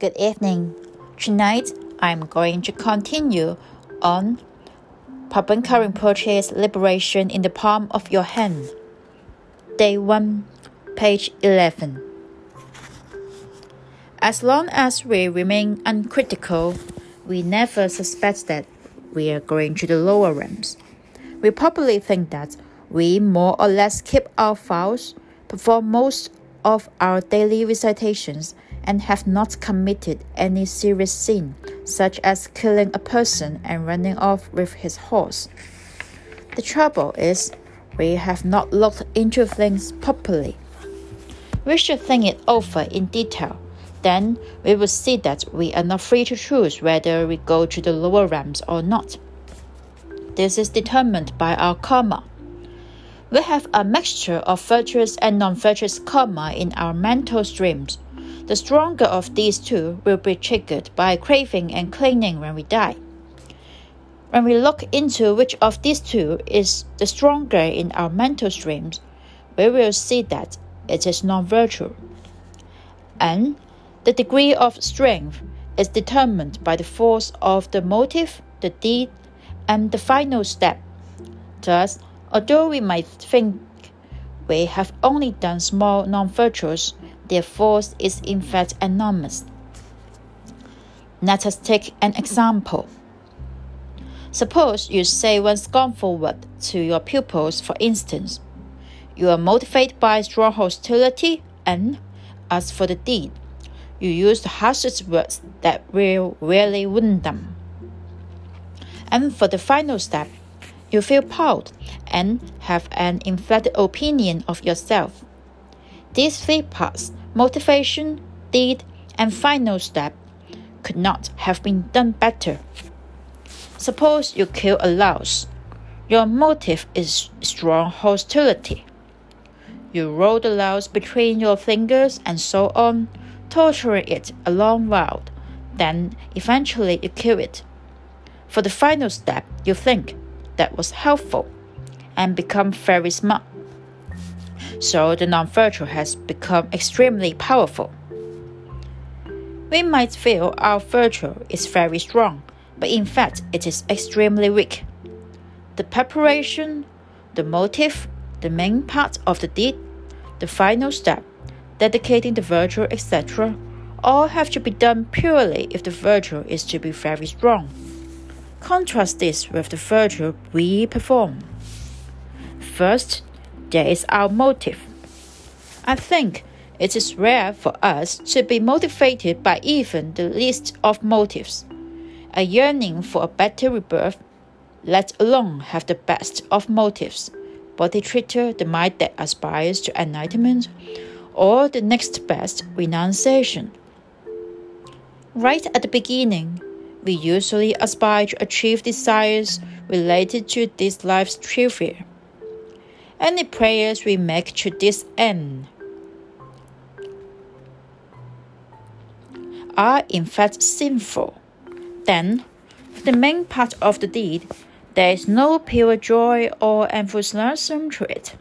Good evening. Tonight, I'm going to continue on Pabongka Rinpoche's Liberation in the Palm of Your Hand. Day 1, page 11. As long as we remain uncritical, we never suspect that we are going to the lower realms. We probably think that we more or less keep our vows, perform most of our daily recitations, and have not committed any serious sin, such as killing a person and running off with his horse. The trouble is, we have not looked into things properly. We should think it over in detail. Then we will see that we are not free to choose whether we go to the lower realms or not. This is determined by our karma. We have a mixture of virtuous and non virtuous karma in our mental streams. The stronger of these two will be triggered by craving and clinging when we die. When we look into which of these two is the stronger in our mental streams, we will see that it is non virtual. And the degree of strength is determined by the force of the motive, the deed, and the final step. Thus, although we might think we have only done small non virtues, their force is in fact enormous. Let us take an example. Suppose you say one scornful word to your pupils, for instance. You are motivated by strong hostility, and as for the deed, you use harsh words that will really wound them. And for the final step, you feel proud and have an inflated opinion of yourself. These three parts motivation, deed, and final step could not have been done better. Suppose you kill a louse. Your motive is strong hostility. You roll the louse between your fingers and so on, torturing it a long while. Then eventually you kill it. For the final step, you think that was helpful and become very smart. So the non virtual has become extremely powerful. We might feel our virtue is very strong, but in fact it is extremely weak. The preparation, the motive, the main part of the deed, the final step, dedicating the virtue, etc., all have to be done purely if the virtue is to be very strong. Contrast this with the virtue we perform. First, there is our motive. I think it is rare for us to be motivated by even the least of motives. A yearning for a better rebirth, let alone have the best of motives. but they Bodhicitta, the mind that aspires to enlightenment, or the next best renunciation. Right at the beginning, we usually aspire to achieve desires related to this life's trivia. Any prayers we make to this end are in fact sinful. Then, for the main part of the deed, there is no pure joy or enthusiasm to it.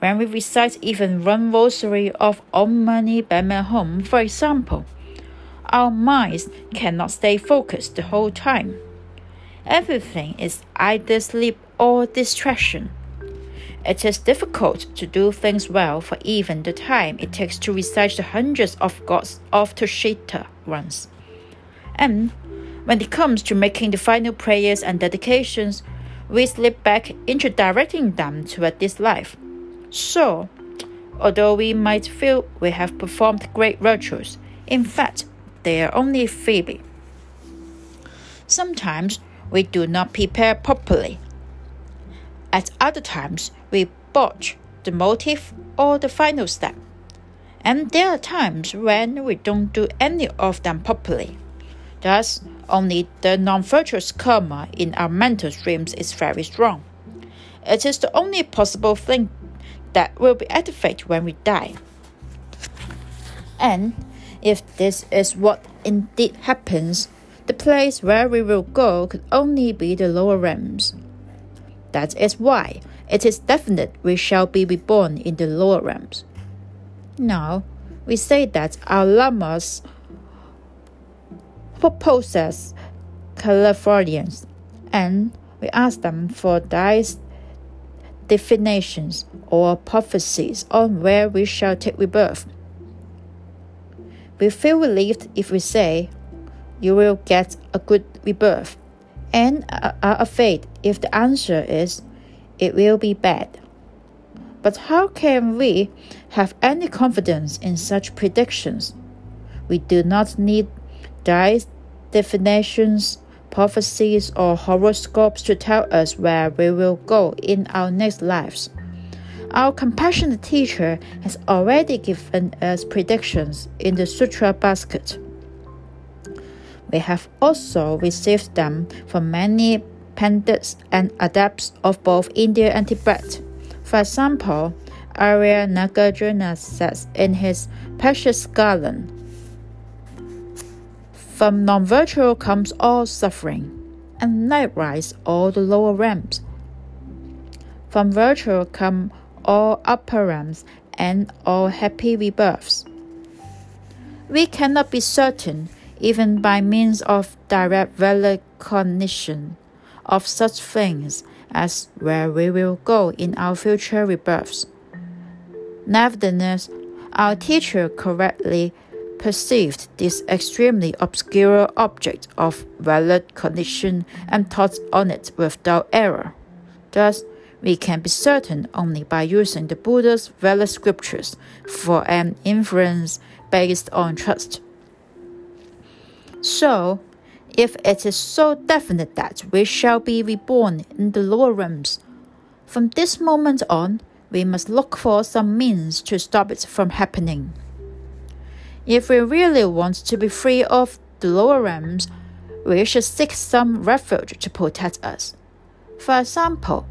When we recite even one rosary of Om Mani Padme Hum, for example, our minds cannot stay focused the whole time. Everything is either sleep or distraction. It is difficult to do things well for even the time it takes to recite the hundreds of gods of Tushita once. And when it comes to making the final prayers and dedications, we slip back into directing them toward this life. So, although we might feel we have performed great virtues, in fact, they are only feeble. Sometimes we do not prepare properly. At other times, we botch the motive or the final step. And there are times when we don't do any of them properly. Thus, only the non virtuous karma in our mental streams is very strong. It is the only possible thing that will be activated when we die. And if this is what indeed happens, the place where we will go could only be the lower realms. That is why it is definite we shall be reborn in the lower realms. Now, we say that our lamas pose as Californians, and we ask them for dice divinations or prophecies on where we shall take rebirth. We feel relieved if we say, You will get a good rebirth, and are afraid if the answer is, It will be bad. But how can we have any confidence in such predictions? We do not need dice divinations, prophecies, or horoscopes to tell us where we will go in our next lives. Our compassionate teacher has already given us predictions in the Sutra basket. We have also received them from many pandits and adepts of both India and Tibet. For example, Arya Nagarjuna says in his Precious Garland, From non-virtual comes all suffering, and likewise all the lower realms. From virtual come all upper realms and all happy rebirths. We cannot be certain, even by means of direct recognition, of such things as where we will go in our future rebirths. Nevertheless, our teacher correctly perceived this extremely obscure object of valid cognition and taught on it without error. Thus, we can be certain only by using the Buddha's valid scriptures for an inference based on trust. So, if it is so definite that we shall be reborn in the lower realms. From this moment on, we must look for some means to stop it from happening. If we really want to be free of the lower realms, we should seek some refuge to protect us. For example,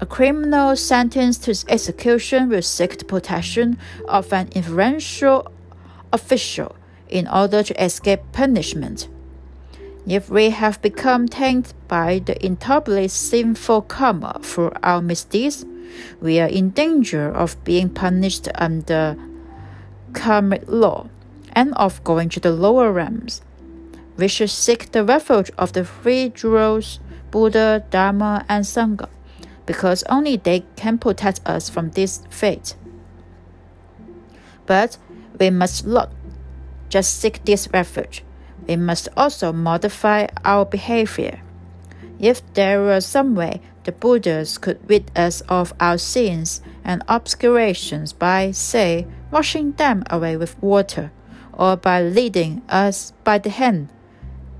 a criminal sentenced to execution will seek the protection of an influential official in order to escape punishment. If we have become tainted by the intolerably sinful karma through our misdeeds, we are in danger of being punished under karmic law and of going to the lower realms. We should seek the refuge of the three jewels, Buddha, Dharma, and Sangha, because only they can protect us from this fate. But we must not just seek this refuge we must also modify our behavior. If there were some way the Buddhas could rid us of our sins and obscurations by, say, washing them away with water, or by leading us by the hand,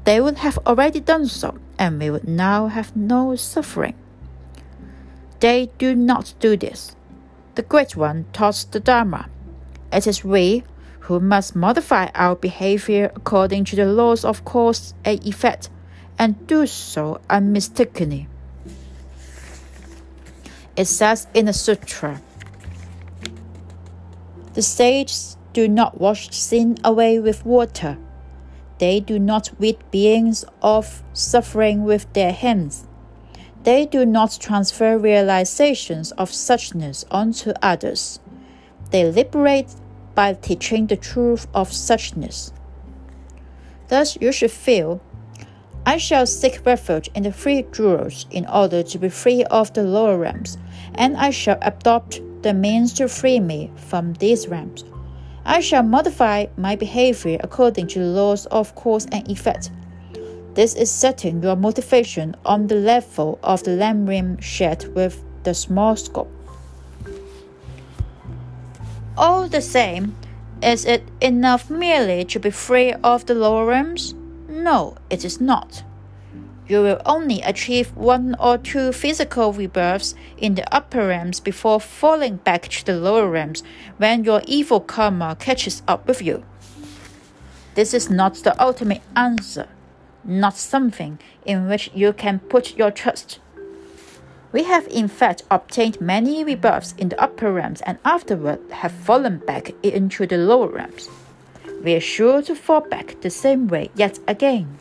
they would have already done so, and we would now have no suffering. They do not do this. The Great One taught the Dharma. It is we who must modify our behavior according to the laws of cause and effect, and do so unmistakably. It says in the sutra The sages do not wash sin away with water. They do not rid beings of suffering with their hands. They do not transfer realizations of suchness onto others. They liberate by teaching the truth of suchness. Thus, you should feel, I shall seek refuge in the three jewels in order to be free of the lower realms, and I shall adopt the means to free me from these realms. I shall modify my behavior according to the laws of cause and effect. This is setting your motivation on the level of the lamrim shed with the small scope. All the same, is it enough merely to be free of the lower realms? No, it is not. You will only achieve one or two physical rebirths in the upper realms before falling back to the lower realms when your evil karma catches up with you. This is not the ultimate answer, not something in which you can put your trust. We have in fact obtained many rebirths in the upper realms and afterward have fallen back into the lower realms. We are sure to fall back the same way yet again.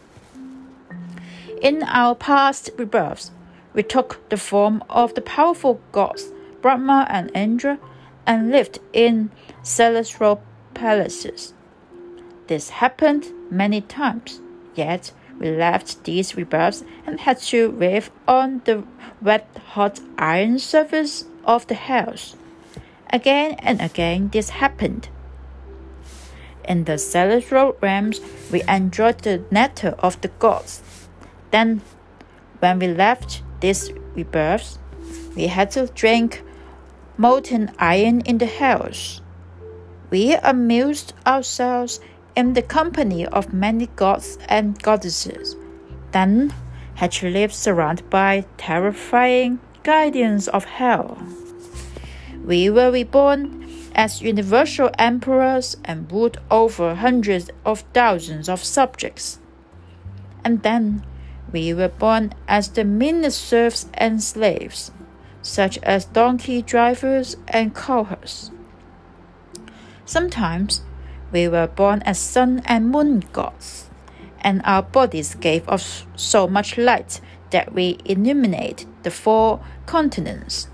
In our past rebirths, we took the form of the powerful gods Brahma and Indra and lived in celestial palaces. This happened many times. Yet we left these rebirths and had to live on the red hot iron surface of the house. Again and again this happened. In the celestial realms, we enjoyed the nectar of the gods. Then, when we left these rebirths, we had to drink molten iron in the house. We amused ourselves in the company of many gods and goddesses, then had she lived surrounded by terrifying guardians of hell. We were reborn as universal emperors and ruled over hundreds of thousands of subjects. And then we were born as the meanest serfs and slaves, such as donkey drivers and cowherds. Sometimes we were born as sun and moon gods, and our bodies gave off so much light that we illuminate the four continents.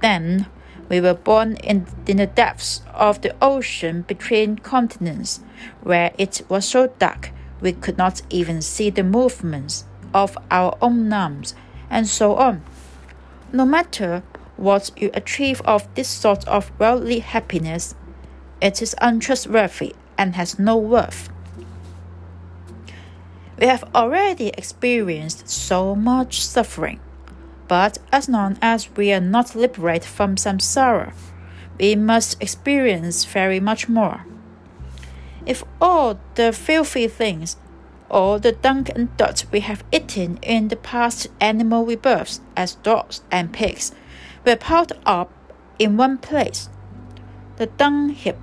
Then we were born in, in the depths of the ocean between continents, where it was so dark we could not even see the movements of our own arms, and so on. No matter what you achieve of this sort of worldly happiness, it is untrustworthy and has no worth. We have already experienced so much suffering, but as long as we are not liberated from samsara, we must experience very much more. If all the filthy things, all the dung and dirt we have eaten in the past animal rebirths as dogs and pigs were piled up in one place, the dung heap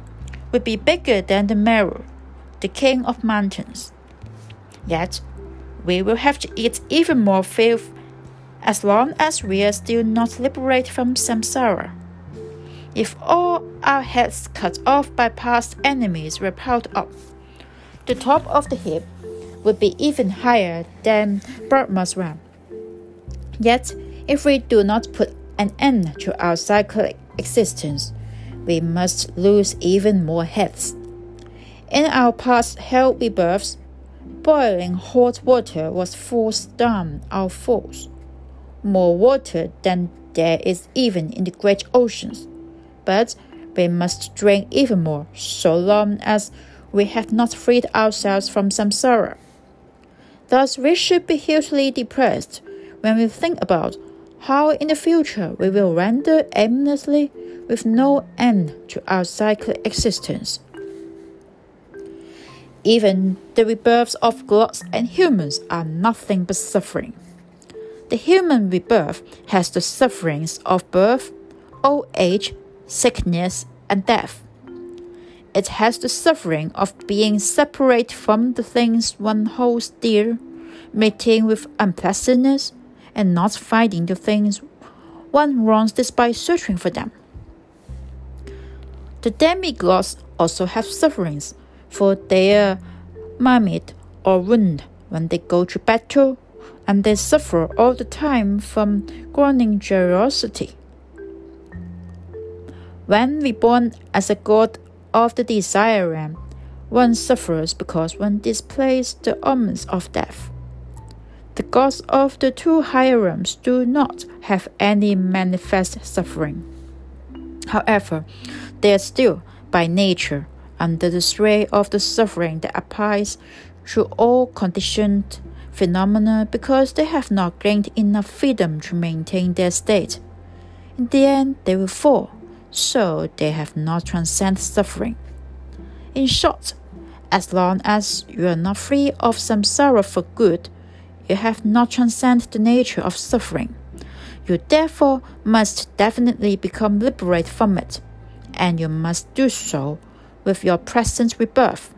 would be bigger than the Meru, the king of mountains. Yet, we will have to eat even more filth as long as we are still not liberated from samsara. If all our heads cut off by past enemies were piled up, the top of the heap would be even higher than Brahma's realm. Yet, if we do not put an end to our cyclic existence, we must lose even more heads. In our past hell rebirths, boiling hot water was forced down our throats, more water than there is even in the great oceans. But we must drink even more so long as we have not freed ourselves from samsara. Thus, we should be hugely depressed when we think about how in the future we will render aimlessly with no end to our cyclic existence. Even the rebirths of gods and humans are nothing but suffering. The human rebirth has the sufferings of birth, old age, sickness, and death. It has the suffering of being separate from the things one holds dear, meeting with unpleasantness, and not finding the things one wants despite searching for them. The demigods also have sufferings, for they are or wounded when they go to battle, and they suffer all the time from growing generosity. When reborn as a god of the desire realm, one suffers because one displays the omens of death. The gods of the two higher realms do not have any manifest suffering. However, they are still, by nature, under the sway of the suffering that applies to all conditioned phenomena because they have not gained enough freedom to maintain their state. In the end, they will fall, so they have not transcended suffering. In short, as long as you are not free of samsara for good, you have not transcended the nature of suffering. You therefore must definitely become liberated from it and you must do so with your present rebirth.